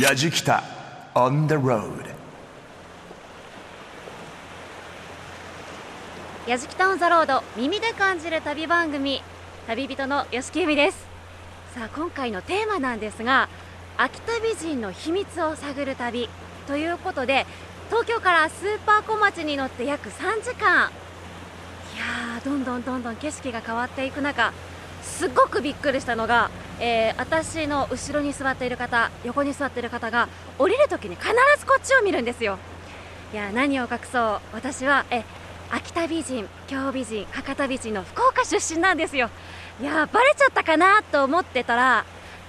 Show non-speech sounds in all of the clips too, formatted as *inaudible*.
やじきた on the road. やじきたオンザロード耳で感じる旅番組旅人の吉木由美です。さあ今回のテーマなんですが秋田美人の秘密を探る旅ということで東京からスーパー小町に乗って約3時間。いやどんどんどんどん景色が変わっていく中すごくびっくりしたのが、えー私の後ろに座っている方横に座っている方が降りるときに必ずこっちを見るんですよ。いや何を隠そう。私はえ秋田美人京美人博多美人の福岡出身なんですよ。いやバレちゃったかなと思ってたら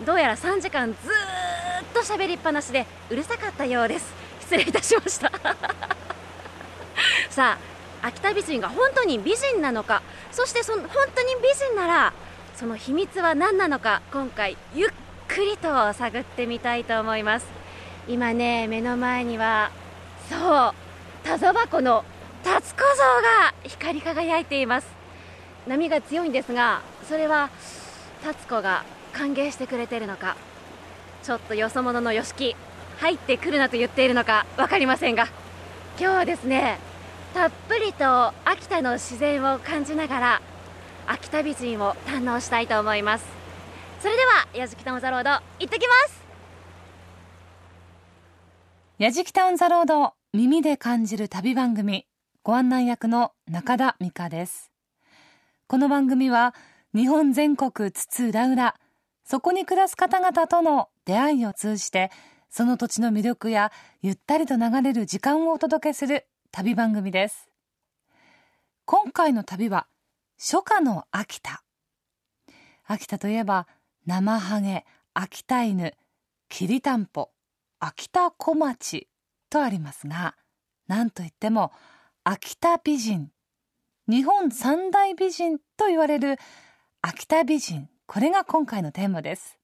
どうやら3時間ずっと喋りっぱなしでうるさかったようです。失礼いたしました。*laughs* さあ秋田美人が本当に美人なのか。そしてその本当に美人ならその秘密は何なのか今回ゆっくりと探ってみたいと思います。今ね目の前にはそう田沢湖の達子像が光り輝いています。波が強いんですがそれは達子が歓迎してくれてるのかちょっとよそ者のよしき入ってくるなと言っているのか分かりませんが。今日はですねたっぷりと秋田の自然を感じながら秋田美人を堪能したいと思います。それでは矢敷タモザロード行ってきます。やじきたオンザロード耳で感じる旅番組ご案内役の中田美香です。この番組は日本全国津々浦々そこに暮らす方々との出会いを通じてその土地の魅力やゆったりと流れる時間をお届けする旅番組です。今回の旅は初夏の秋田。秋田といえば生ハゲ秋田犬きりたんぽ秋田小町とありますが何といっても秋田美人日本三大美人と言われる秋田美人これが今回のテーマです。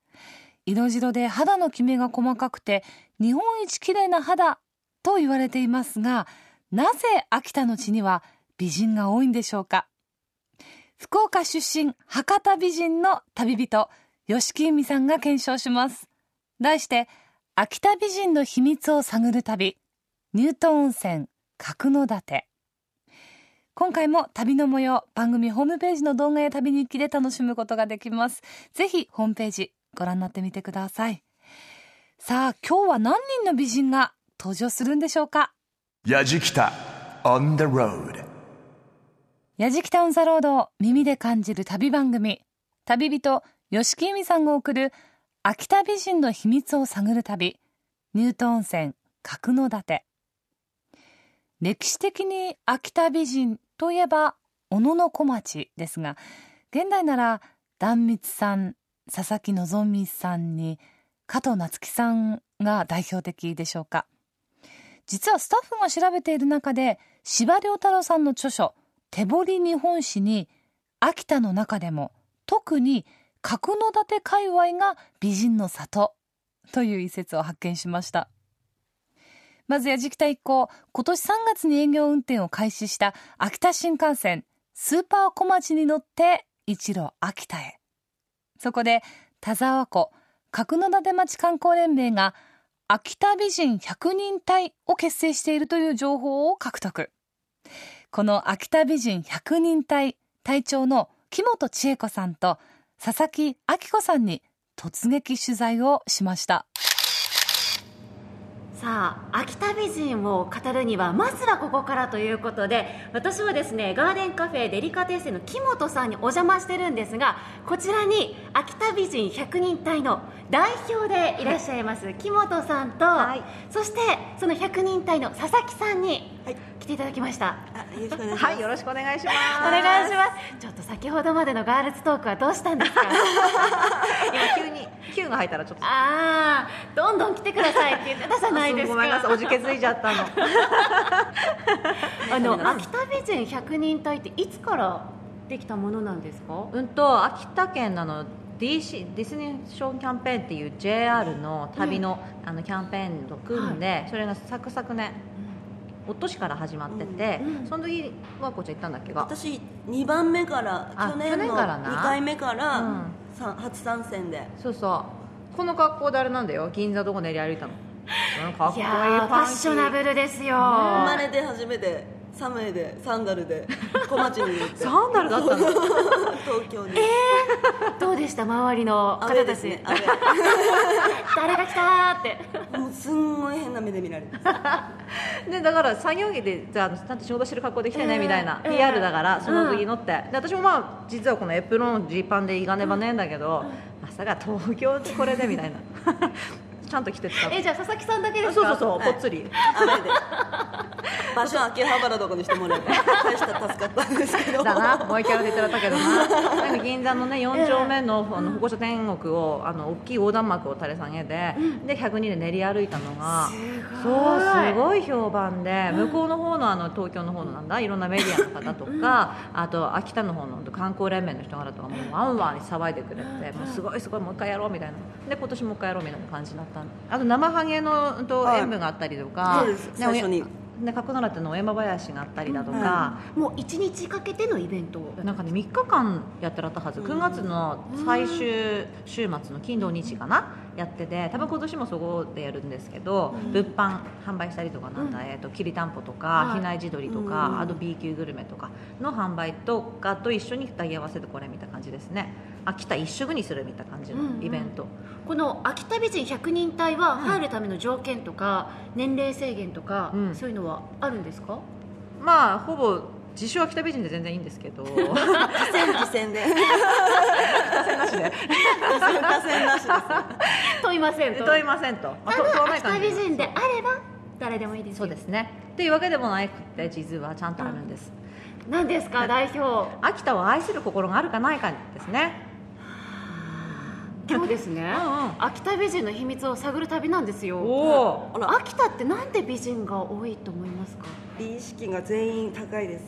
色白で肌のキメが細かくて日本一綺麗な肌と言われていますがなぜ秋田の地には美人が多いんでしょうか？福岡出身博多美人の旅人吉木由美さんが検証します。題して秋田美人の秘密を探る旅乳頭温泉角館。今回も旅の模様番組ホームページの動画や旅日記で楽しむことができます。ぜひホームページご覧になってみてください。さあ今日は何人の美人が登場するんでしょうか？やじきた on the road. やじきたオンザロードを耳で感じる旅番組旅人吉木由美さんが送る秋田美人の秘密を探る旅乳頭温泉角館歴史的に秋田美人といえば小野小町ですが現代なら壇蜜さん佐々木希さんに加藤夏樹さんが代表的でしょうか。実はスタッフが調べている中で司馬遼太郎さんの著書「手彫り日本史」に秋田の中でも特に角館界隈が美人の里という一節を発見しました。まずやじきた一行今年3月に営業運転を開始した秋田新幹線スーパー小町に乗って一路秋田へ。そこで田沢湖角館町観光連盟が秋田美人100人隊を結成しているという情報を獲得。この秋田美人100人隊隊長の木本千恵子さんと佐々木明子さんに突撃取材をしました。さあ秋田美人を語るにはまずはここからということで私はですねガーデンカフェデリカテッセの木本さんにお邪魔してるんですがこちらに秋田美人100人隊の代表でいらっしゃいます木本さんと、はい。そしてその100人隊の佐々木さんにはい来ていただきました。はい、よろしくお願いします。お願いしますちょっと先ほどまでのガールズトークはどうしたんですか？*laughs* 今急に Q が入ったらちょっと。ああどんどん来てくださいって言ってたじゃないですか？ごめんなさい、おじけづいちゃったの。*laughs* あの *laughs* 秋田美人100人隊っていつからできたものなんですか？うんと、秋田県のあの DC ディスニーションキャンペーンっていう JR の旅の,、あのキャンペーンと組んで、それがサクサクね、おとしから始まってて、うんその時はこっちゃん行ったんだっけが？私2番目からあ去年の去年からな？2回目から、うん。さ初参戦で。そうそう。この格好であれなんだよ。銀座どこ練り歩いたの？うんかっこいい。ファッショナブルルですよ、生まれて初めて寒いでサンダルで小町に行って。*laughs* サンダル？だったの。東京に、どうでした？周りのあ方たち、れですねあ *laughs* 誰が来たーって。れもうすんごい変な目で見られて。*laughs* でだから作業着でじゃあちゃんと仕事してる格好で来てねええみたいな、ええ PR だからその時乗って、で私もまあ実はこのエプロンジーパンでいがねばねえんだけど、まさか東京でこれでみたいなちゃん。と着てったえじゃあ佐々木さんだけですかそうそうそう、はいぽっつりあれで場所秋葉原とかにしてもらえば大した助かったんですけど。だなもう一回やっていただいたけどな。なんか銀座のね4丁目のあの歩行者天国をあの大きい横断幕を垂れ下げて、で102で練り歩いたのがそうすごい評判で向こうの方のあの東京の方のなんだいろんなメディアの方とか、あと秋田の方の観光連盟の人柄とかもワンワンに騒いでくれて、もうすごいすごいもう一回やろうみたいな。で今年もう一回やろうみたいな感じになったあと生ハゲのうんとはい。演舞があったりとか、そうです。最初にね、角奈ってのお山林があったりだとか、はもう一日かけてのイベントなんかね3日間やってらったはず。9月の最終週末の金土日かな？やってて多分今年もそこでやるんですけど、物販販売したりとかなんだ、えー、ときりたんぽとか、はい。比内地鶏とか、あと B 級グルメとかの販売とかと一緒に二人合わせてこれみたいな感じですね秋田一色にするみたいな感じのイベント、この秋田美人100人隊は入るための条件とか年齢制限とか、うん。そういうのはあるんですか？まあほぼ自称秋田美人で全然いいんですけど。河川自線で。河川なしで。河川なしです。問いませんと。問いませんと、秋田美人であれば誰でもいいですよ。そうですね。っていうわけでもなくて実はちゃんとあるんです、何ですか代表。秋田を愛する心があるかないかですね今日ですね、うんうん。秋田美人の秘密を探る旅なんですよ。おあら。秋田ってなんで美人が多いと思いますか？美意識が全員高いです。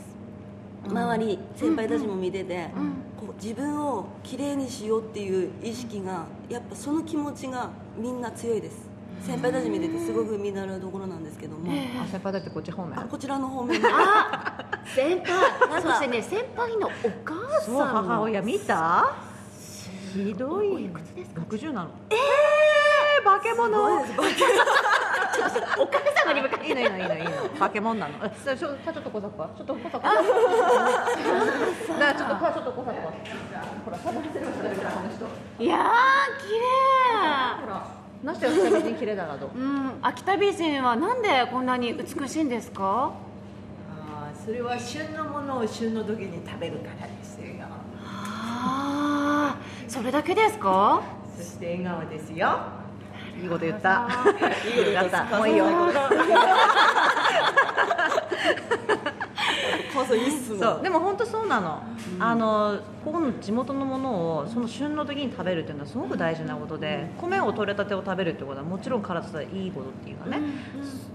周り先輩たちも見てて、うんこう自分をきれいにしようっていう意識がやっぱその気持ちがみんな強いです。先輩たち見ててすごく見習うところなんですけども、あ先輩だってこっち方面？あこちらの方面。であ先輩。そしてね先輩のお母そうさん母親見た？ひどい。おいくつですか？60なの。ええー、化け物お母様に向かって。いいのいいのいいのいいの。化け物なの。えちょちょちょっと小坂ちょっと小坂 *laughs* だからちょっとちょっと小坂ほらサボってる人だよこの人。いやー綺麗。ほらなして秋田美人綺麗だなとう？ん秋田美人はなんでこんなに美しいんですか？あーそれは旬のものを旬の時に食べるからですよ。ああそれだけですか？そして笑顔ですよ。いいこと言った。*laughs* いいこと言った。もういいよ *laughs* いいっすそうでも本当そうなの、あのここの地元のものをその旬の時に食べるっていうのはすごく大事なことで、米を取れたてを食べるってことはもちろん体にいいことっていうかね、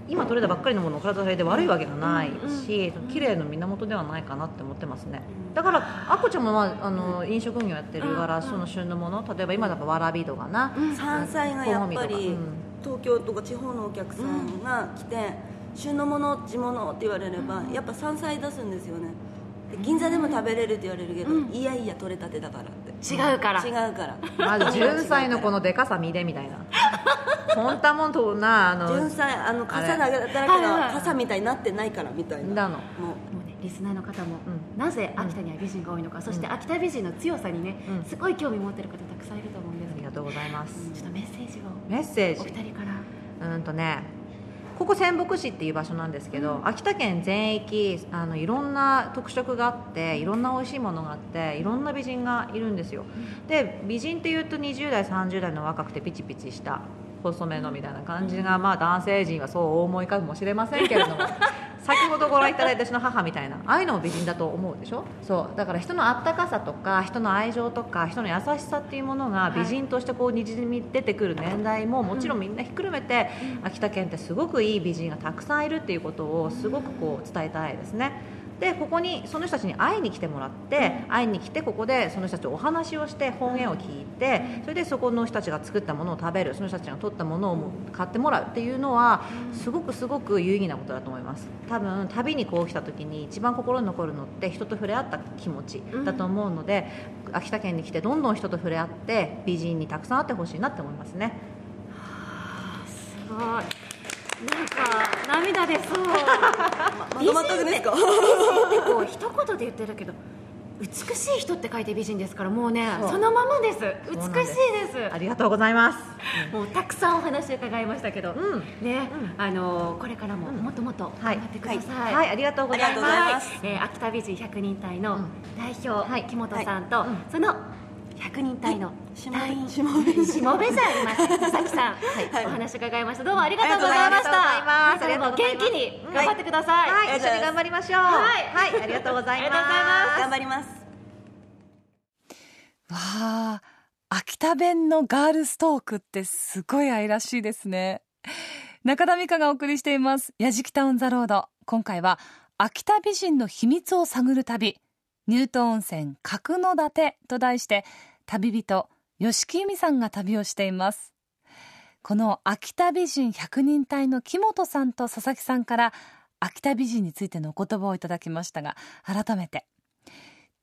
今取れたばっかりのものを体に入れて悪いわけがないし、その綺麗の源ではないかなって思ってますね。だからあこちゃんも、まあ、あの飲食業やってるから、その旬のもの例えば今だとわらびとかな、山菜がやっぱり東京とか地方のお客さんが来て旬のもの地物って言われればやっぱ山菜出すんですよね。で銀座でも食べれるって言われるけどいやいや取れたてだからって。違うから。違うから。まず純菜のこのでかさ見でみたいな。こんたもんとなあの純菜あの傘だらけはいはいが傘みたいになってないからみたいな。ももう。ねリスナーの方も、うなぜ秋田には美人が多いのか、そして秋田美人の強さにね、うん。すごい興味持ってる方たくさんいると思うんですけど。ありがとうございます。ちょっとメッセージを。メッセーおジ二人から。うんとねここ仙北市っていう場所なんですけど、秋田県全域あのいろんな特色があっていろんな美味しいものがあっていろんな美人がいるんですよ、で美人っていうと20代30代の若くてピチピチした細めのみたいな感じが、まあ男性陣はそうお思いかもしれませんけれども *laughs* 先ほどご覧いただいた私の母みたいな。ああいうのも美人だと思うでしょ？そう。だから人のあったかさとか人の愛情とか人の優しさっていうものが美人としてこうにじみ出てくる年代ももちろんみんなひっくるめて、秋田県ってすごくいい美人がたくさんいるっていうことをすごくこう伝えたいですねでここにその人たちに会いに来てもらって、会いに来てここでその人たちお話をして方言を聞いてそれでそこの人たちが作ったものを食べるその人たちが取ったものを買ってもらうっていうのはすごくすごく有意義なことだと思います。多分旅にこう来た時に一番心に残るのって人と触れ合った気持ちだと思うので、秋田県に来てどんどん人と触れ合って美人にたくさん会ってほしいなって思いますね。すごい。なんか涙出そう。ま *laughs* まとまったんですか？ってこう一言で言ってるけど美しい人って書いて美人ですからもうねそう。そのままです。美しいです。ありがとうございます。もうたくさんお話伺いましたけど、うん。ね、あのこれからももっともっと頑張ってください。はい、ありがとうございありがとうございまます。す。えー秋田美人100人隊のうん。代表、はい。木本さんと、はい。うん。その100人隊の隊員、しもべしもべじゃありません。佐々木さん、はい。お話伺いました。どうもありがとうございました。ありがとうございます元気に頑張ってください、はい、一緒に頑張りましょう。はい。はい、ありがとうございます。頑張ります。わあ秋田弁のガールストークってすごい愛らしいですね。中田美香がお送りしています「やじきタウンザロード」今回は秋田美人の秘密を探る旅。乳頭温泉角館と題して旅人吉木由美さんが旅をしています。この秋田美人百人隊の木本さんと佐々木さんから秋田美人についてのお言葉をいただきましたが改めて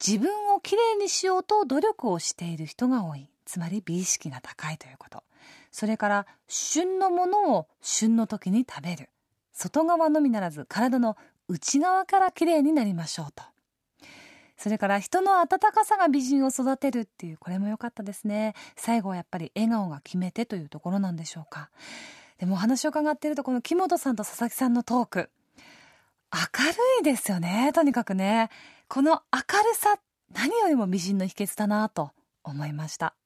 自分をきれいにしようと努力をしている人が多い。つまり美意識が高いということ。それから旬のものを旬の時に食べる。外側のみならず体の内側からきれいになりましょうと。それから人の温かさが美人を育てるっていうこれも良かったですね。最後はやっぱり笑顔が決め手というところなんでしょうか。でもお話を伺っているとこの木本さんと佐々木さんのトーク。明るいですよねとにかくね。この明るさ何よりも美人の秘訣だなと思いました。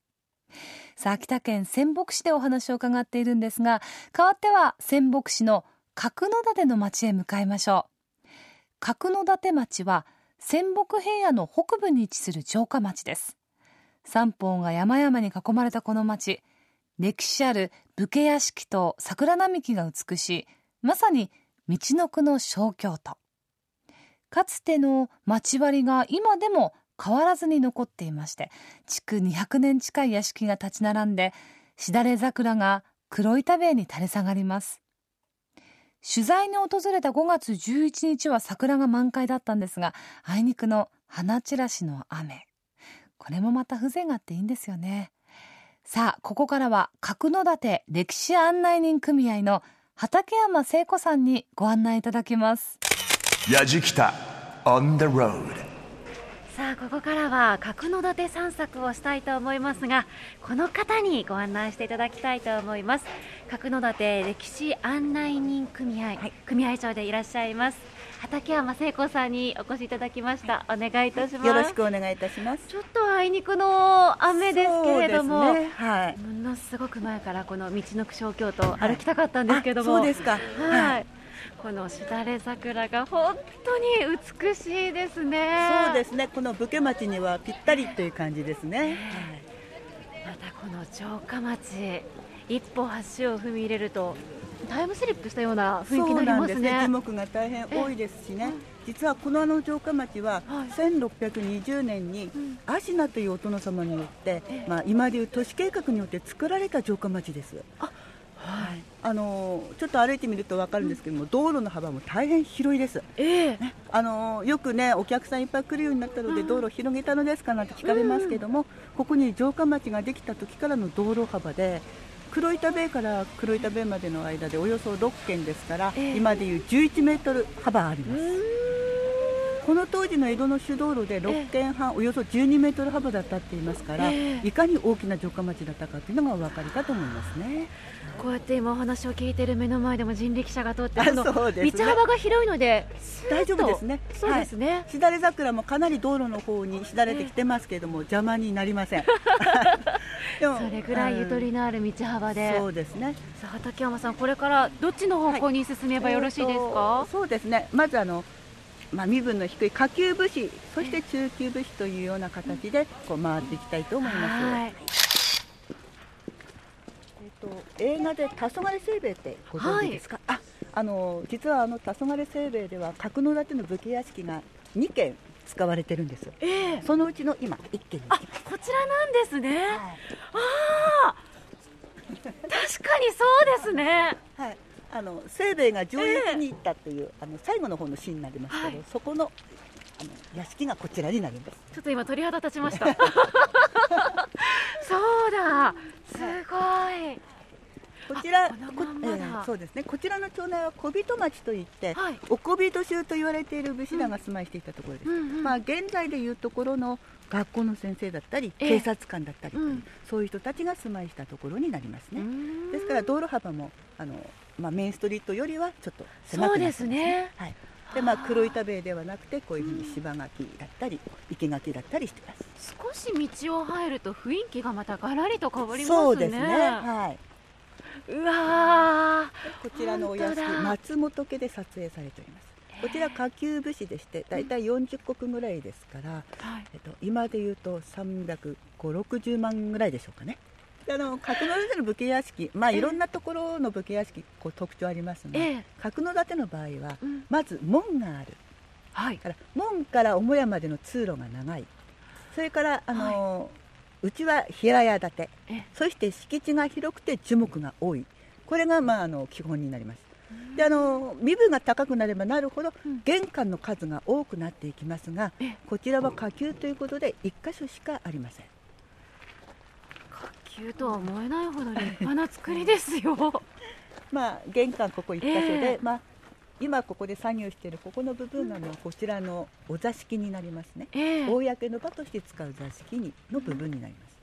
さあ秋田県仙北市でお話を伺っているんですが代わっては仙北市の角館の町へ向かいましょう。角館町は仙北平野の北部に位置する城下町です。三方が山々に囲まれたこの町歴史ある武家屋敷と桜並木が美しいまさに道の区の小京都。かつての町割りが今でも変わらずに残っていまして築200年近い屋敷が立ち並んでしだれ桜が黒板塀に垂れ下がります。取材に訪れた5月11日は桜が満開だったんですがあいにくの花散らしの雨。これもまた風情があっていいんですよね。さあここからは角館歴史案内人組合の畠山聖子さんにご案内いただきます。やじきた on the road. さあここからは角館散策をしたいと思いますがこの方にご案内していただきたいと思います。角館歴史案内人組合、組合長でいらっしゃいます。畠山聖子さんにお越しいただきました。お願いいたします。よろしくお願いいたします。ちょっとあいにくの雨ですけれども、ね。はい。ものすごく前からこの道のく小京都歩きたかったんですけども、あそうですか。はい、このしだれ桜が本当に美しいですね。そうですね。この武家町にはぴったりという感じですね。またこの城下町、一歩足を踏み入れるとタイムスリップしたような雰囲気になりますなんですね。樹ね。木が大変多いですしね。実はこのあの城下町ははい1620年に芦名というお殿様によって、まあ今でいう都市計画によって作られた城下町です。はい。あのちょっと歩いてみるとわかるんですけども、道路の幅も大変広いです。ええ。あのよくねお客さんいっぱい来るようになったので道路を広げたのですかなんて聞かれますけども、ここに城下町ができた時からの道路幅で黒板塀から黒板塀までの間でおよそ6軒ですから、ええ。今でいう11メートル幅ありますこの当時の江戸の主道路で6軒半、およそ12メートル幅だったって言いますから、ええいかに大きな城下町だったかというのがお分かりかと思いますね。こうやって今お話を聞いている目の前でも人力車が通ってあそうですね道幅が広いので大丈夫ですね。そうですね。はいしだれ桜もかなり道路の方にしだれてきてますけれども、邪魔になりません。*laughs* でもそれぐらいゆとりのある道幅で、そうですね。さあ畠山さんこれからどっちの方向に進めばよろしいですえーそうですね。まずあの。まあ、身分の低い下級武士そして中級武士というような形でこう回っていきたいと思います、はい。えっと、映画で「黄昏清兵衛」ってご存知ですか、ああの実はあの黄昏清兵衛では角館の武家屋敷が2軒使われてるんです。ええ。そのうちの今1軒にこちらなんですね、ああ確かにそうですね。はい、あの清兵衛が上越に行ったという、あの最後の方のシーンになりますけど、はい。そこのあの屋敷がこちらになります。ちょっと今鳥肌立ちました。*laughs* そうだ。すごい。こちら、あこえーそうですね。こちらの町内は小人町といって、はい。お小人衆と言われている武士らが住まいしていたところです。うんうんまあ現在でいうところの学校の先生だったり、ええ。警察官だったりう、うん。そういう人たちが住まいしたところになりますね。ん。ですから道路幅もあのまあメインストリートよりはちょっと狭くなってますすねはい。でまあ黒板塀ではなくてこういうふうに芝垣だったり生垣だったりしてます。少し道を入ると雰囲気がまたガラリと変わりますねそうですね。はい。うわこちらのお屋敷松本家で撮影されております。こちら下級武士でしてだいたい40石ぐらいですから、ーはいえっと今で言うと350、60万ぐらいでしょうかね。であの角館の武家屋敷、まあ、ええ。いろんなところの武家屋敷こう特徴ありますが、ええ。角館の場合は、うん。まず門がある。はい。から門から母屋までの通路が長い。それからあの、うちは平屋建て。えそして敷地が広くて樹木が多い。これが、まあ、あの基本になります。であの身分が高くなればなるほど、うん。玄関の数が多くなっていきますがええ。こちらは下級ということで1箇所しかありません下級とは思えないほど立 *laughs* 派な作りですよ。*laughs* まあ玄関ここ1箇所で、ええ。まあ、今ここで作業しているここの部分がもうこちらのお座敷になりますね。ええ。公の場として使う座敷にの部分になります。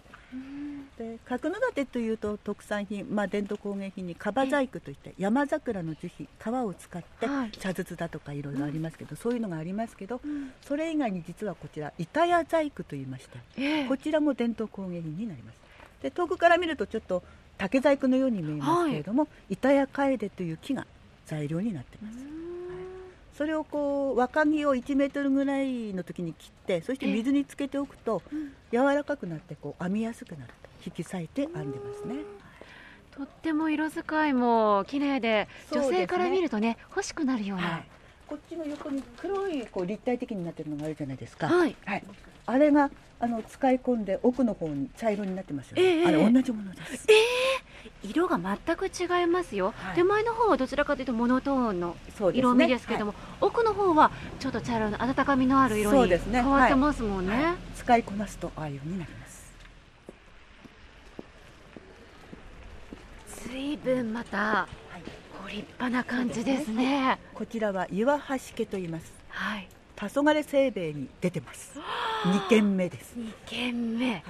で角館というと特産品、まあ、伝統工芸品に樺細工といって山桜の樹皮皮を使ってはい。茶筒だとかいろいろありますけど、そういうのがありますけど、ん。それ以外に実はこちら板屋細工といいましてええ。こちらも伝統工芸品になりますで遠くから見るとちょっと竹細工のように見えますけれども、板屋楓という木が材料になってます。それをこう若木を1メートルぐらいの時に切ってそして水につけておくと柔らかくなってこう編みやすくなると引き裂いて編んでますね。とっても色使いも綺麗でね。女性から見るとね欲しくなるような、はい。こっちの横に黒いこう立体的になってるのがあるじゃないですか。はいあれがあの使い込んで奥の方に茶色になってますよね、ええ。あれ同じものです。色が全く違いますよ、はい。手前の方はどちらかというとモノトーンの色味ですけれども、奥の方はちょっと茶色の温かみのある色に変わってますもんね、はい。使いこなすとああいうようになります。随分またご立派な感じですね。こちらは岩橋家と言います。はい黄昏清兵衛に出てます。2軒目です。2軒目。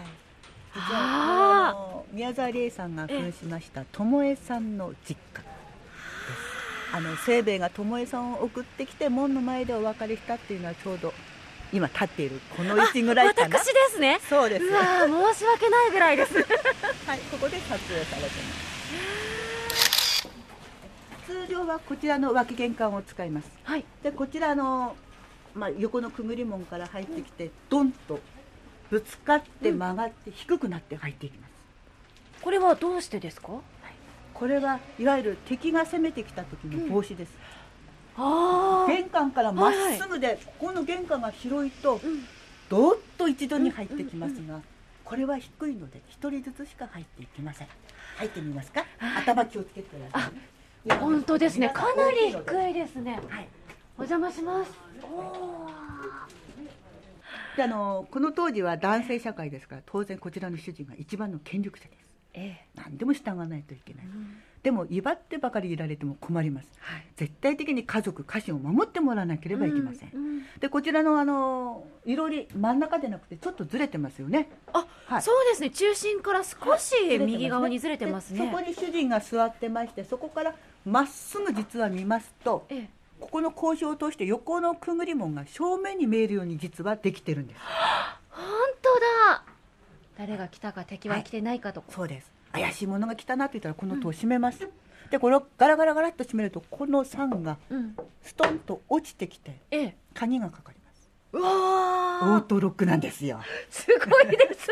はい、宮沢りえさんが扮しました巴さんの実家です。あの清兵衛が巴さんを送ってきて門の前でお別れしたっていうのはちょうど今立っているこの位置ぐらいかな。私ですね。そうです。申し訳ないぐらいです。はいここで撮影されてます。通常はこちらの脇玄関を使います。はい。でこちらあの、まあ、横のくぐり門から入ってきてドンとぶつかって曲がって低くなって入っていきます。これはどうしてですか？これはいわゆる敵が攻めてきた時の防止です、あ玄関からまっすぐで、ここの玄関が広いと、どーっと一度に入ってきますが、これは低いので一人ずつしか入っていきません。入ってみますか？頭気をつけてください。ね本当ですね。かなり低いですね。はいお邪魔します。であのこの当時は男性社会ですから当然こちらの主人が一番の権力者です。ええ。何でも従わないといけない、でも威張ってばかりいられても困ります、絶対的に家族家臣を守ってもらわなければいけません、うん。でこちらのあのいろり真ん中でなくてちょっとずれてますよね。あ、はい。そうですね。中心から少し右側にずれてますね。でそこに主人が座ってましてそこからまっすぐ実は見ますとええここの格子を通して横のくぐり門が正面に見えるように実はできてるんです。本当だ。誰が来たか敵は来てないかと。か、そうです。怪しいものが来たなって言ったらこの戸を閉めます、でこれをガラガラガラっと閉めるとこの酸がうん。ストンと落ちてきてええ。鍵がかかります。うオわー。トロックなんですよ。ーすごいです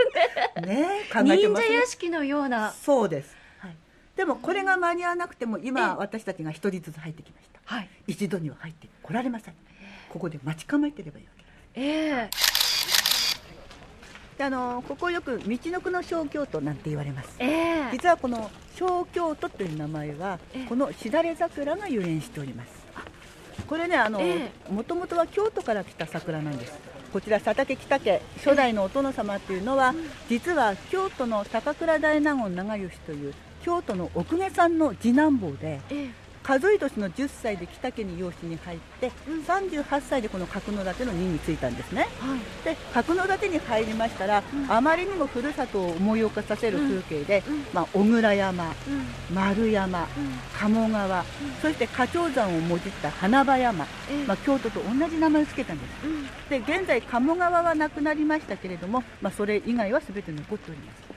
ね。*laughs* ねえ考えて忍ます者屋敷のような。そうです、はい、でもこれが間に合わなくてもえ今え私たちが一人ずつ入ってきましたはい。一度には入ってこられません。ここで待ち構えてればいいわけ。ですえ。であのここよく道のくの小京都なんて言われます。ええ。え実はこの小京都という名前はええ。このしだれ桜が由来しております。これねあのえもともとは京都から来た桜なんです。こちら佐竹北家初代のお殿様っていうのは実は京都の高倉大納言長吉という京都の奥下さんの次男坊でえ数え年の10歳で北家に養子に入ってうん。38歳でこの角館の任に就いたんですね。はい。で角館に入りましたら、うん。あまりにもふるさとを思い起こさせる風景で、うん。まあ、小倉山、うん。丸山、うん。鴨川、そして花鳥山をもじった花場山、ええ。まあ、京都と同じ名前を付けたんです。うん。で現在鴨川はなくなりましたけれども、まあ、それ以外は全て残っております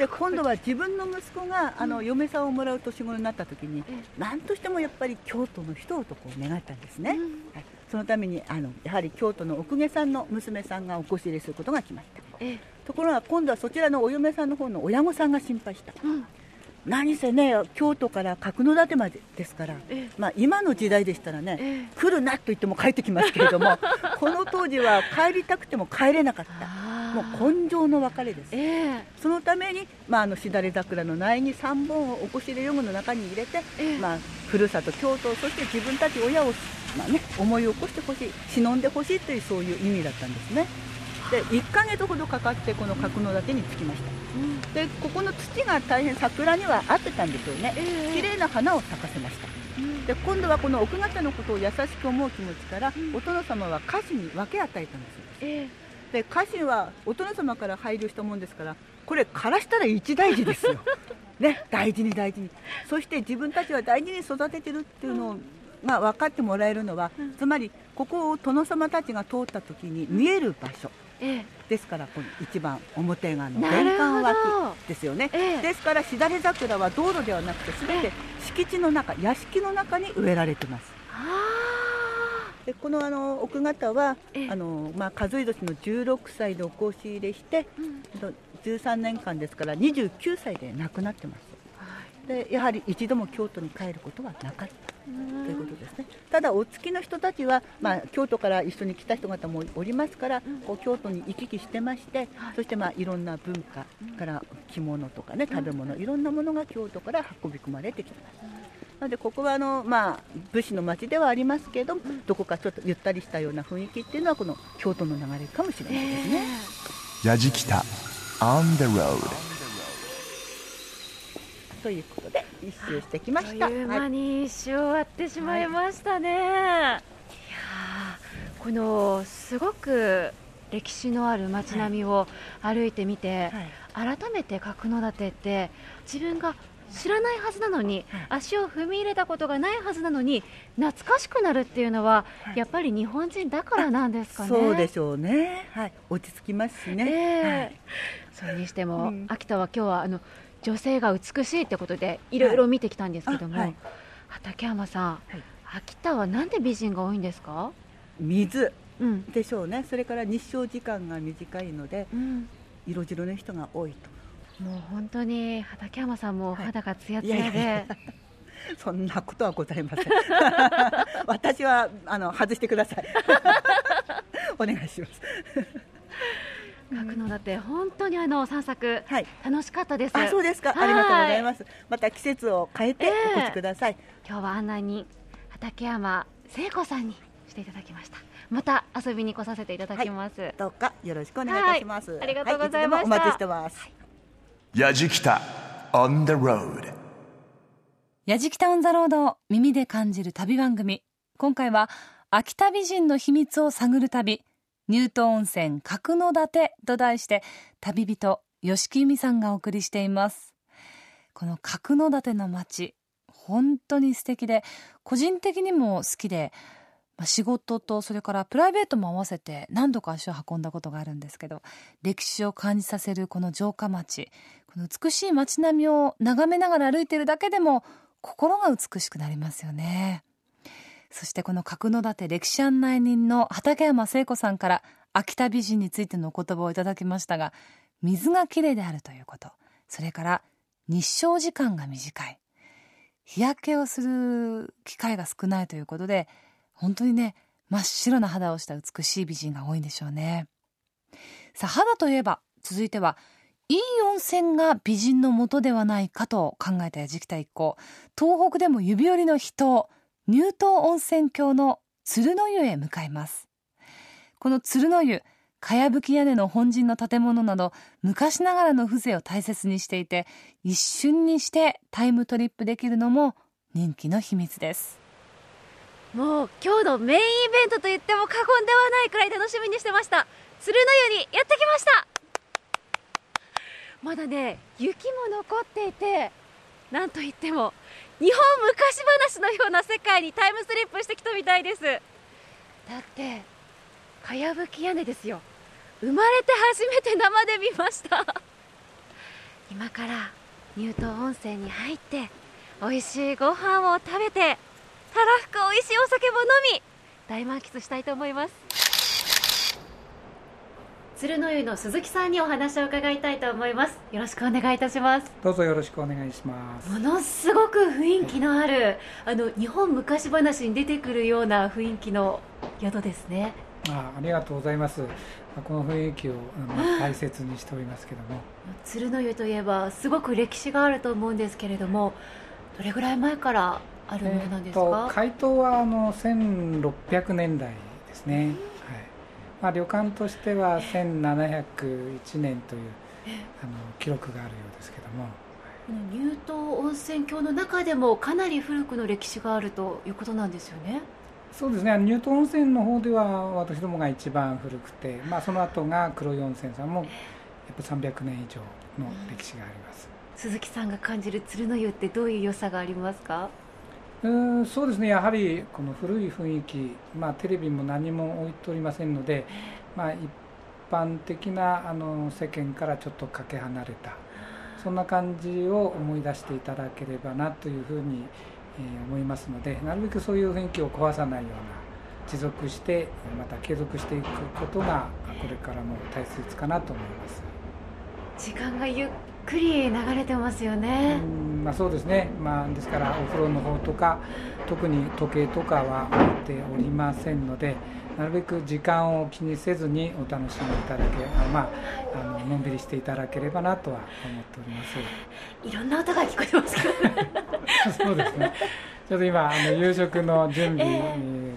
で今度は自分の息子があの嫁さんをもらう年頃になった時にえ何としてもやっぱり京都の人をとこう願ったんですね、うん。はい、そのためにあのやはり京都の奥下さんの娘さんがお越し入れすることが決まった。えところが今度はそちらのお嫁さんの方の親御さんが心配した。うん。何せね京都から角館までですから、えまあ、今の時代でしたらね、え来るなと言っても帰ってきますけれども *laughs* この当時は帰りたくても帰れなかった。あもーう根性の別れです。ええ。そのために、まあ、あのしだれ桜の苗に3本をおこし入れヨグの中に入れて、ええ。まあ、ふるさと京都そして自分たち親を、まあね、思い起こしてほしい忍んでほしいというそういう意味だったんですね。で1ヶ月ほどかかってこの角館に着きました。うん。でここの土が大変桜には合ってたんでしょうね。ええ。綺麗な花を咲かせました。うん。で今度はこの奥方のことを優しく思う気持ちから、お殿様は家臣に分け与えたんですえで家臣はお殿様から配慮したもんですからこれ枯らしたら一大事ですよ、*laughs* ね、大事に大事に。そして自分たちは大事に育ててるっていうのが分かってもらえるのは、つまりここを殿様たちが通った時に見える場所ええ。ですからこの一番表側の玄関脇ですよね、ええ。ですからしだれ桜は道路ではなくて全て敷地の中屋敷の中に植えられてます。あでこのあの奥方はええ。あの、まあ、数え年の16歳でお越し入れして、ーうん。13年間ですから29歳で亡くなってます。でやはり一度も京都に帰ることはなかったということですね。ただお付きの人たちは、まあ、京都から一緒に来た人方もおりますから、こう京都に行き来してまして、そしてまあいろんな文化から着物とかね食べ物、いろんなものが京都から運び込まれてきてますなのでここはあの、まあ、武士の町ではありますけど、どこかちょっとゆったりしたような雰囲気っていうのはこの京都の流れかもしれないですね。やじきた On the road ということで一周してきまあっとした。いう間はいに一周終わってしまいましたね、い、やーこのすごく歴史のある街並みを歩いてみて、改めて角館って自分が知らないはずなのに、足を踏み入れたことがないはずなのに懐かしくなるっていうのは、やっぱり日本人だからなんですかね。そうでしょうね。はい、落ち着きますしね。ええはいそれにしても、うん秋田は今日はあの女性が美しいってことでいろいろ見てきたんですけども、あはい畠山さん、はい秋田はなんで美人が多いんですか？水うん、でしょうね。それから日照時間が短いのでうん、色白の人が多いと。もう本当に畠山さんもお肌がツヤツいやヤで、いやいや *laughs* そんなことはございません。*laughs* 私はあの外してください。*laughs* お願いします。角館本当にあの散策、はい。楽しかったです。あ、そうですか。はいありがとうございます。また季節を変えてええお越しください。今日は案内人畠山聖子さんにしていただきました。また遊びに来させていただきます。どうかよろしくお願いいたします。はいありがとうございましたはつでもお待ちしてます。やじきた On the road やじきたオンザロードを耳で感じる旅番組。今回は秋田美人の秘密を探る旅。乳頭温泉角館と題して旅人吉木由美さんがお送りしています。この角館の街本当に素敵で個人的にも好きでま仕事とそれからプライベートも合わせて何度か足を運んだことがあるんですけど歴史を感じさせるこの城下町この美しい街並みを眺めながら歩いてるだけでも心が美しくなりますよね。そしてこの角館歴史案内人の畠山聖子さんから秋田美人についてのお言葉をいただきましたが水がきれいであるということそれから日照時間が短い。日焼けをする機会が少ないということで本当にね真っ白な肌をした美しい美人が多いんでしょうね。さあ肌といえば続いてはいい温泉が美人のもとではないかと考えた矢敷田一行。東北でも指折りの人乳頭温泉郷の鶴の湯へ向かいます。この鶴の湯かやぶき屋根の本陣の建物など昔ながらの風情を大切にしていて一瞬にしてタイムトリップできるのも人気の秘密です。もう今日のメインイベントと言っても過言ではないくらい楽しみにしてました。鶴の湯にやってきました。まだね雪も残っていてなんといっても日本昔話のような世界にタイムスリップしてきたみたいです。だってかやぶき屋根ですよ。生まれて初めて生で見ました。今から乳頭温泉に入って美味しいご飯を食べてたらふく美味しいお酒も飲み大満喫したいと思います。鶴の湯の鈴木さんにお話を伺いたいと思います。よろしくお願いいたします。どうぞよろしくお願いします。ものすごく雰囲気のあるあの日本昔話に出てくるような雰囲気の宿ですね。あありがとうございます。この雰囲気を、まあ、大切にしておりますけども。鶴の湯といえばすごく歴史があると思うんですけれどもどれぐらい前からあるものなんですか、えー、回答はあの1600年代ですね、はい。まあ、旅館としては1701年というあの記録があるようですけども。乳頭温泉郷の中でもかなり古くの歴史があるということなんですよね。そうですね。乳頭温泉の方では私どもが一番古くて、まあ、その後が黒い温泉さんもやっぱ300年以上の歴史があります、うん、鈴木さんが感じる鶴の湯ってどういう良さがありますか？うんそうですね。やはりこの古い雰囲気、まあ、テレビも何も置いておりませんので、まあ、一般的なあの世間からちょっとかけ離れたそんな感じを思い出していただければなというふうに思いますのでなるべくそういう雰囲気を壊さないような持続してまた継続していくことがこれからも大切かなと思います。時間がゆっくり流れてますよね。まあ、そうですね、まあ、ですからお風呂の方とか特に時計とかは置いておりませんのでなるべく時間を気にせずにお楽しみいただけまあ、あののんびりしていただければなとは思っております。いろんな音が聞こえてますけど *laughs* そうですね。ちょっと今あの夕食の準備に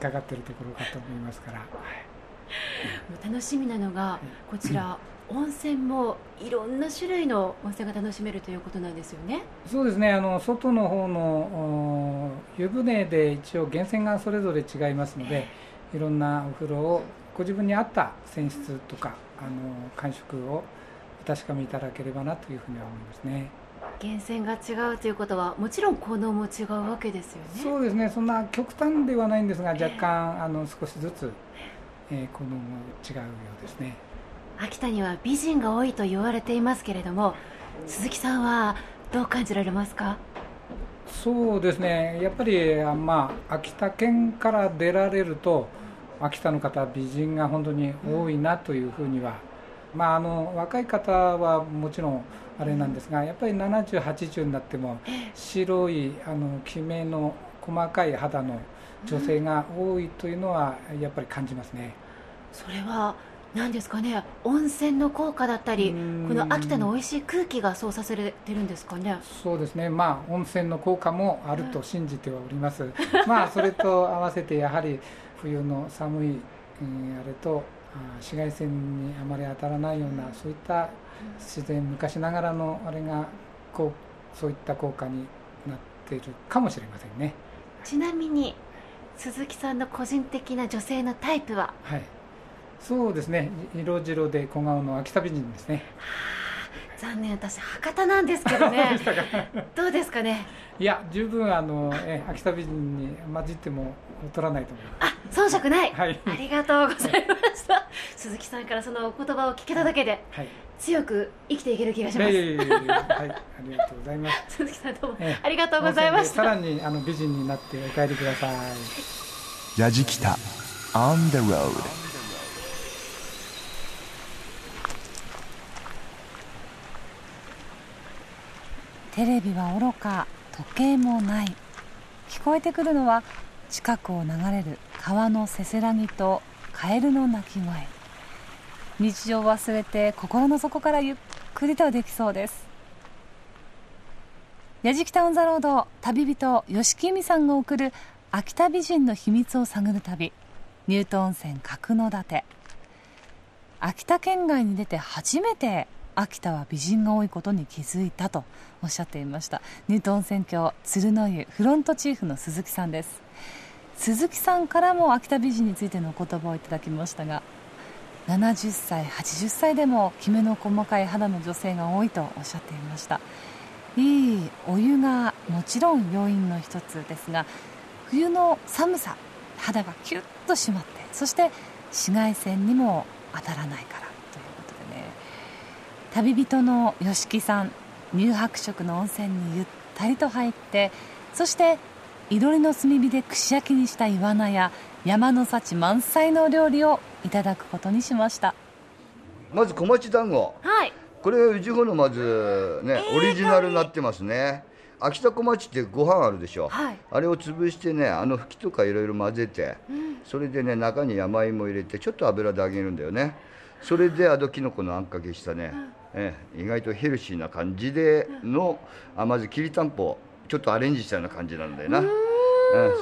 かかっているところかと思いますから、はい、楽しみなのがこちら、温泉もいろんな種類の温泉が楽しめるということなんですよね。そうですね。あの外の方の湯船で一応源泉がそれぞれ違いますので、いろんなお風呂をご自分に合った泉質とかあの感触をお確かめいただければなというふうには思いますね。源泉が違うということはもちろん効能も違うわけですよね。そうですね。そんな極端ではないんですが、若干あの少しずつ、えー、効能も違うようですね。秋田には美人が多いと言われていますけれども鈴木さんはどう感じられますか？そうですね。やっぱり、まあ、秋田県から出られると秋田の方美人が本当に多いなというふうには、まあ、あの若い方はもちろんあれなんですがやっぱり70、80になっても白いあのきめの細かい肌の女性が多いというのはやっぱり感じますね。それはなんですかね温泉の効果だったりこの秋田の美味しい空気がそうさせてるんですかね。そうですね。まあ温泉の効果もあると信じてはおります、*laughs* まあそれと合わせてやはり冬の寒い、うん、あれと紫外線にあまり当たらないようなそういった自然昔ながらのあれがこうそういった効果になっているかもしれませんね。ちなみに鈴木さんの個人的な女性のタイプは、はいそうですね。色白で小顔の秋田美人ですね。残念私博多なんですけどね。*laughs* どうですかね。いや十分あのえ秋田美人に混じっても劣らないと思います。あ遜色ない、はい、ありがとうございました。鈴木さんからそのお言葉を聞けただけで、はい、強く生きていける気がします、はい、ありがとうございます。*laughs* 鈴木さんどうもありがとうございました。さらにあの美人になってお帰りください。やじきた On the road テレビはおろか時計もない聞こえてくるのは近くを流れる川のせせらぎとカエルの鳴き声日常を忘れて心の底からゆっくりとできそうですやじきたオンザロード旅人吉木美さんが送る秋田美人の秘密を探る旅乳頭温泉角館秋田県外に出て初めて秋田は美人が多いことに気づいたとおっしゃっていました。乳頭温泉郷鶴の湯フロントチーフの鈴木さんです。鈴木さんからも秋田美人についてのお言葉をいただきましたが70歳80歳でもきめの細かい肌の女性が多いとおっしゃっていました。いいお湯がもちろん要因の一つですが冬の寒さ肌がキュッと締まってそして紫外線にも当たらないから。旅人の吉木さん乳白色の温泉にゆったりと入ってそしていろりの炭火で串焼きにしたイワナや山の幸満載の料理をいただくことにしました。まず小町団子。はい。これ宇治方のまずね、オリジナルになってますね。秋田小町ってご飯あるでしょ、はい。あれを潰してねあの吹きとかいろいろ混ぜて、それでね中に山芋入れてちょっと油で揚げるんだよね。それであときのこのあんかけしたね、ええ意外とヘルシーな感じでの、あまずきりたんぽちょっとアレンジしたような感じなんだよな。うん。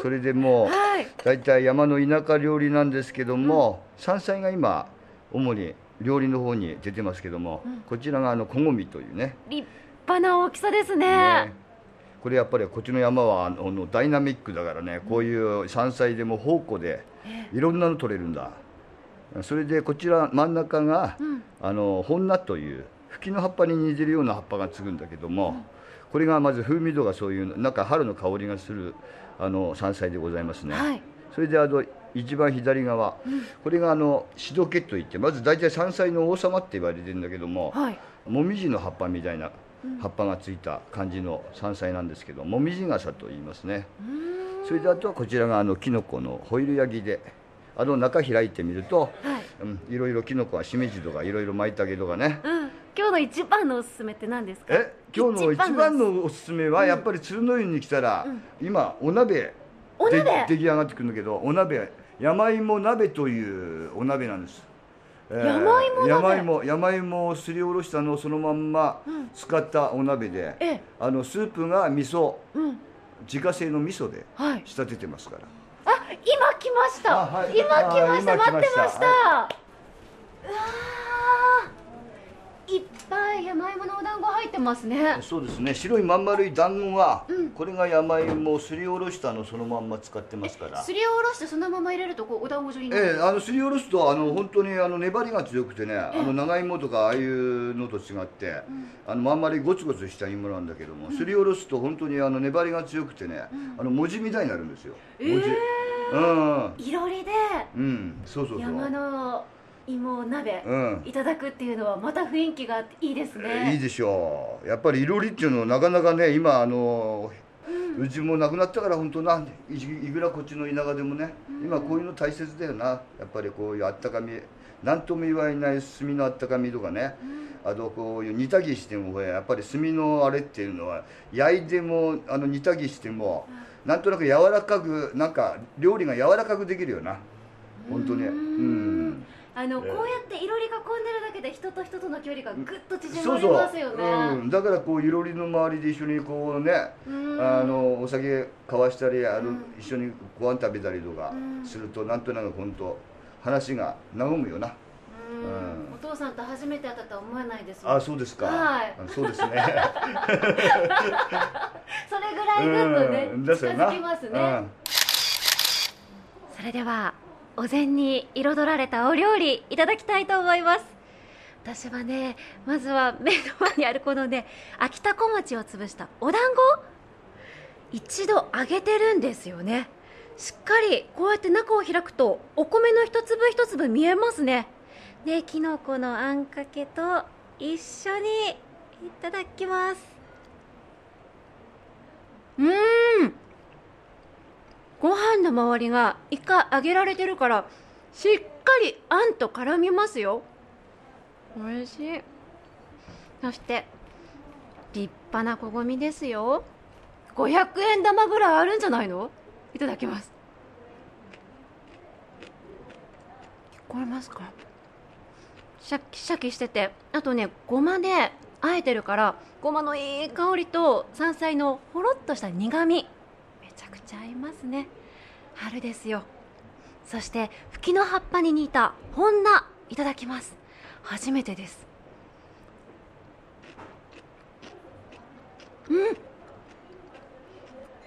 それでもう、はい。大体山の田舎料理なんですけども、山菜が今主に料理の方に出てますけども、こちらがあの小ごみというね。立派な大きさですね。ね。これやっぱりこっちの山はあのダイナミックだからねこういう山菜でも宝庫でいろんなの取れるんだ。それでこちら真ん中が、あの本菜という吹きの葉っぱに似てるような葉っぱがつくんだけども、これがまず風味度がそういうなんか春の香りがするあの山菜でございますね、はい。それであの一番左側、これがあのシドケといってまず大体山菜の王様って言われてるんだけども、はい。もみじの葉っぱみたいな葉っぱがついた感じの山菜なんですけどもみじ傘と言いますね。それであとはこちらがあのキノコのホイル焼きであの中開いてみると、はい。うん、いろいろキノコはしめじとかいろいろ舞茸とかね。うん。今日の一番のおすすめって何ですか？え？今日の一番のおすすめはやっぱり鶴の湯に来たら、今お鍋お鍋？で出来上がってくるんだけどお鍋山芋鍋というお鍋なんです、えー山芋鍋？山芋山芋をすりおろしたのをそのまんま使ったお鍋で、ええ。あのスープが味噌。うん。自家製の味噌ではい。仕立ててますから、あ今来ました、あはい。今来ました。待ってました、はうわー。いっぱい山芋のお団子入ってますね。そうですね。白いまん丸い団子が、うん。これが山芋をすりおろしたのをそのまんま使ってますから。すりおろしてそのまま入れるとこうお団子状にええ、あのすりおろすとあの本当にあの粘りが強くてね、あの長芋とかああいうのと違って、あのあんまりゴツゴツした芋なんだけども、すりおろすと本当にあの粘りが強くてね、あの文字みたいになるんですよ。文字。うん、いろりでうん、そうそう。山の芋鍋、うん。いただくっていうのはまた雰囲気がいいですね、いいでしょう。やっぱりいろりっていうのはなかなかね、今あの。うちもなくなったから本当な。いいくらこっちの田舎でもね、今こういうの大切だよな。やっぱりこういうあったかみ。何とも言われない炭のあったかみとかね、あとこういう煮たぎしてもやっぱり炭のあれっていうのは焼いてもあの煮たぎしてもなんとなく柔らかくなんか料理が柔らかくできるよな。本当に。うん。あの、ええ。こうやっていろりが混んでるだけで人と人との距離がぐっと縮まりそうそう。ますよねうん、だからこういろりの周りで一緒にこうねうん。あのお酒交わしたりあの、うん。一緒にご飯食べたりとかうん。すると、なんとなく本当話が和むよなお父さんと初めて会ったとは思えないですあそうですか、はい。あそうですね。*laughs* それぐらいだとね、近づきますね、それではお膳に彩られたお料理いただきたいと思います。私はねまずは目の前にあるこのね秋田小町を潰したお団子一度揚げてるんですよね。しっかりこうやって中を開くとお米の一粒一粒見えますねできのこのあんかけと一緒にいただきます。うん。ご飯の周りがイカ揚げられてるからしっかりあんと絡みますよ。美味しい。そして立派なこごみですよ。500円玉ぐらいあるんじゃないの？いただきます。聞こえますか？シャキシャキしててあとねごまであえてるからごまのいい香りと山菜のほろっとした苦みめちゃくちゃ合いますね。春ですよ。そしてフキの葉っぱに似た本菜いただきます。初めてです。うん。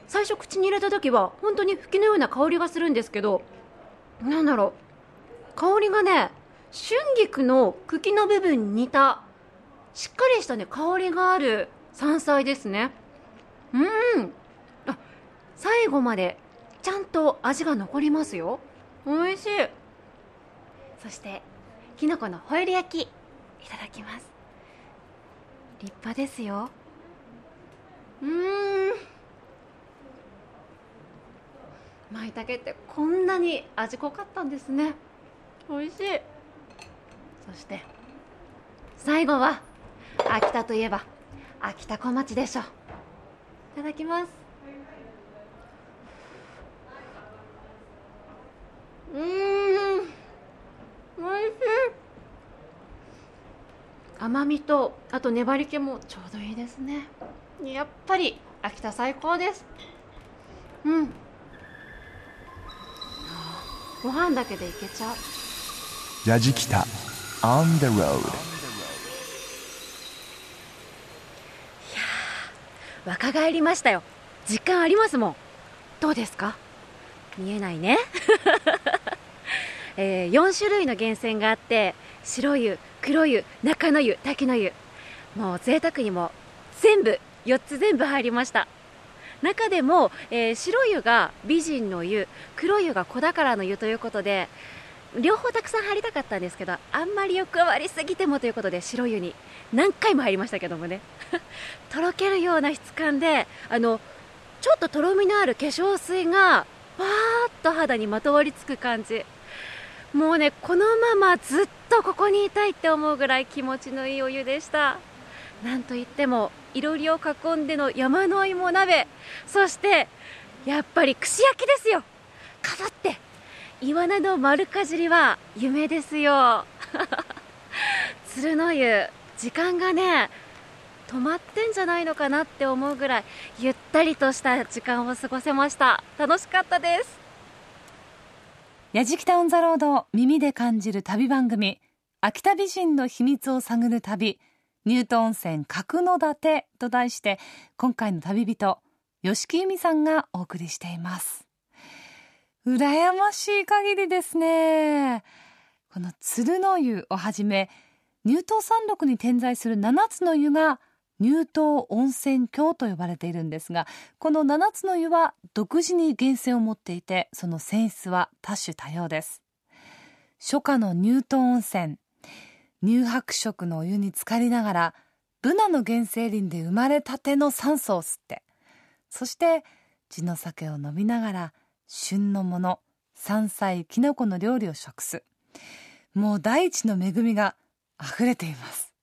最初口に入れた時は本当にフキのような香りがするんですけどなんだろう。香りがね春菊の茎の部分に似たしっかりしたね香りがある山菜ですね。うん。あ最後までちゃんと味が残りますよ。美味しい。そしてきのこのホイル焼きいただきます。立派ですよ。うーん。舞茸ってこんなに味濃かったんですね。美味しい。そして最後は秋田といえば秋田小町でしょう。いただきます。うん美味しい。甘みとあと粘り気もちょうどいいですね。やっぱり秋田最高です。うん。ご飯だけでいけちゃう。ラジキタ On the road. 若返りましたよ。実感ありますもん。どうですか？見えないね、*laughs* えー、4種類の源泉があって白湯黒湯中の湯滝の湯。もう贅沢にも全部4つ全部入りました。中でも、えー、白湯が美人の湯黒湯が子宝の湯ということで両方たくさん入りたかったんですけどあんまり欲張りすぎてもということで白湯に何回も入りましたけどもね。*laughs* とろけるような質感であのちょっととろみのある化粧水がパーッと肌にまとわりつく感じ。もうねこのままずっとここにいたいって思うぐらい気持ちのいいお湯でした。なんといってもいろりを囲んでの山の芋鍋。そしてやっぱり串焼きですよ。イワナの丸かじりは夢ですよ。*laughs* 鶴の湯時間がね止まってんじゃないのかなって思うぐらいゆったりとした時間を過ごせました。楽しかったです。やじきたオンザロード耳で感じる旅番組秋田美人の秘密を探る旅乳頭温泉角館と題して今回の旅人吉木由美さんがお送りしています。羨ましい限りですね。この鶴の湯をはじめ乳頭山麓に点在する7つの湯が乳頭温泉郷と呼ばれているんですがこの7つの湯は独自に源泉を持っていてその泉質は多種多様です。初夏の乳頭温泉乳白色のお湯に浸かりながらブナの原生林で生まれたての酸素を吸ってそして地の酒を飲みながら旬のもの山菜きのこの料理を食す。もう大地の恵みが溢れています。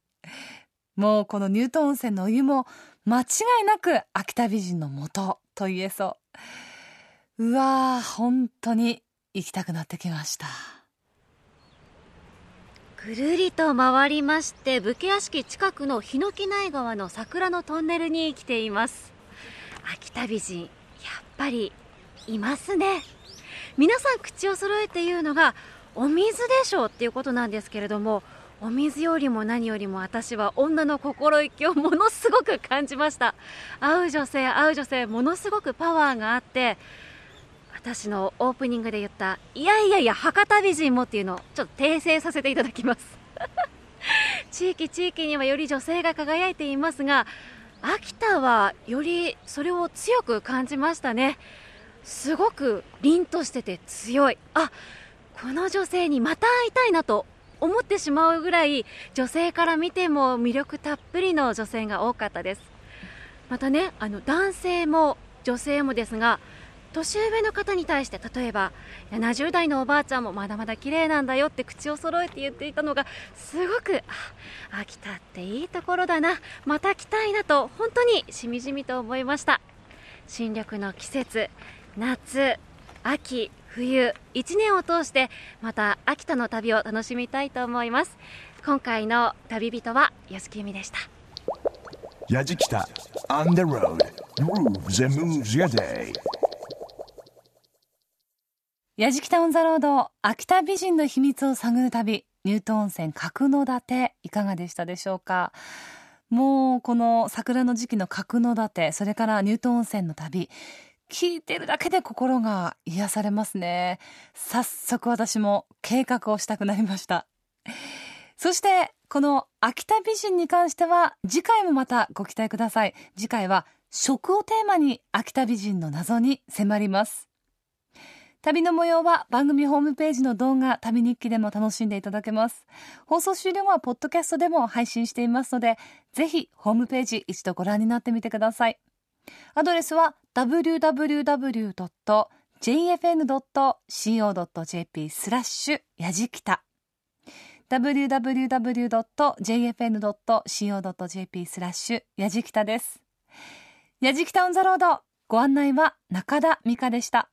もうこの乳頭温泉のお湯も間違いなく秋田美人の元と言えそう。うわー本当に行きたくなってきました。ぐるりと回りまして武家屋敷近くの檜内川の桜のトンネルに来ています。秋田美人やっぱりいますね。皆さん口を揃えて言うのがお水でしょうっていうことなんですけれどもお水よりも何よりも私は女の心意気をものすごく感じました。会う女性会う女性ものすごくパワーがあって私のオープニングで言ったいやいやいや博多美人もっていうのをちょっと訂正させていただきます。*laughs* 地域地域にはより女性が輝いていますが秋田はよりそれを強く感じましたね。すごく凛としてて強い。あこの女性にまた会いたいなと思ってしまうぐらい女性から見ても魅力たっぷりの女性が多かったです。またねあの男性も女性もですが年上の方に対して例えば70代のおばあちゃんもまだまだ綺麗なんだよって口を揃えて言っていたのがすごくあ秋田っていいところだな。また来たいなと本当にしみじみと思いました。新緑の季節。夏秋冬1年を通してまた秋田の旅を楽しみたいと思います。今回の旅人は安木由美でした。Yajikita on the road grooves and moves your day. やじきたオンザロード秋田美人の秘密を探る旅乳頭温泉角館いかがでしたでしょうか？もうこの桜の時期の角館それから乳頭温泉の旅聞いてるだけで心が癒されますね。早速私も計画をしたくなりました。そしてこの秋田美人に関しては次回もまたご期待ください。次回は食をテーマに秋田美人の謎に迫ります。旅の模様は番組ホームページの動画旅日記でも楽しんでいただけます。放送終了後はポッドキャストでも配信していますのでぜひホームページ一度ご覧になってみてください。アドレスは www.jfn.co.jp スラッシュやじきた。www.jfn.co.jp スラッシュやじきたです。やじきたオンザロード。ご案内は中田美香でした。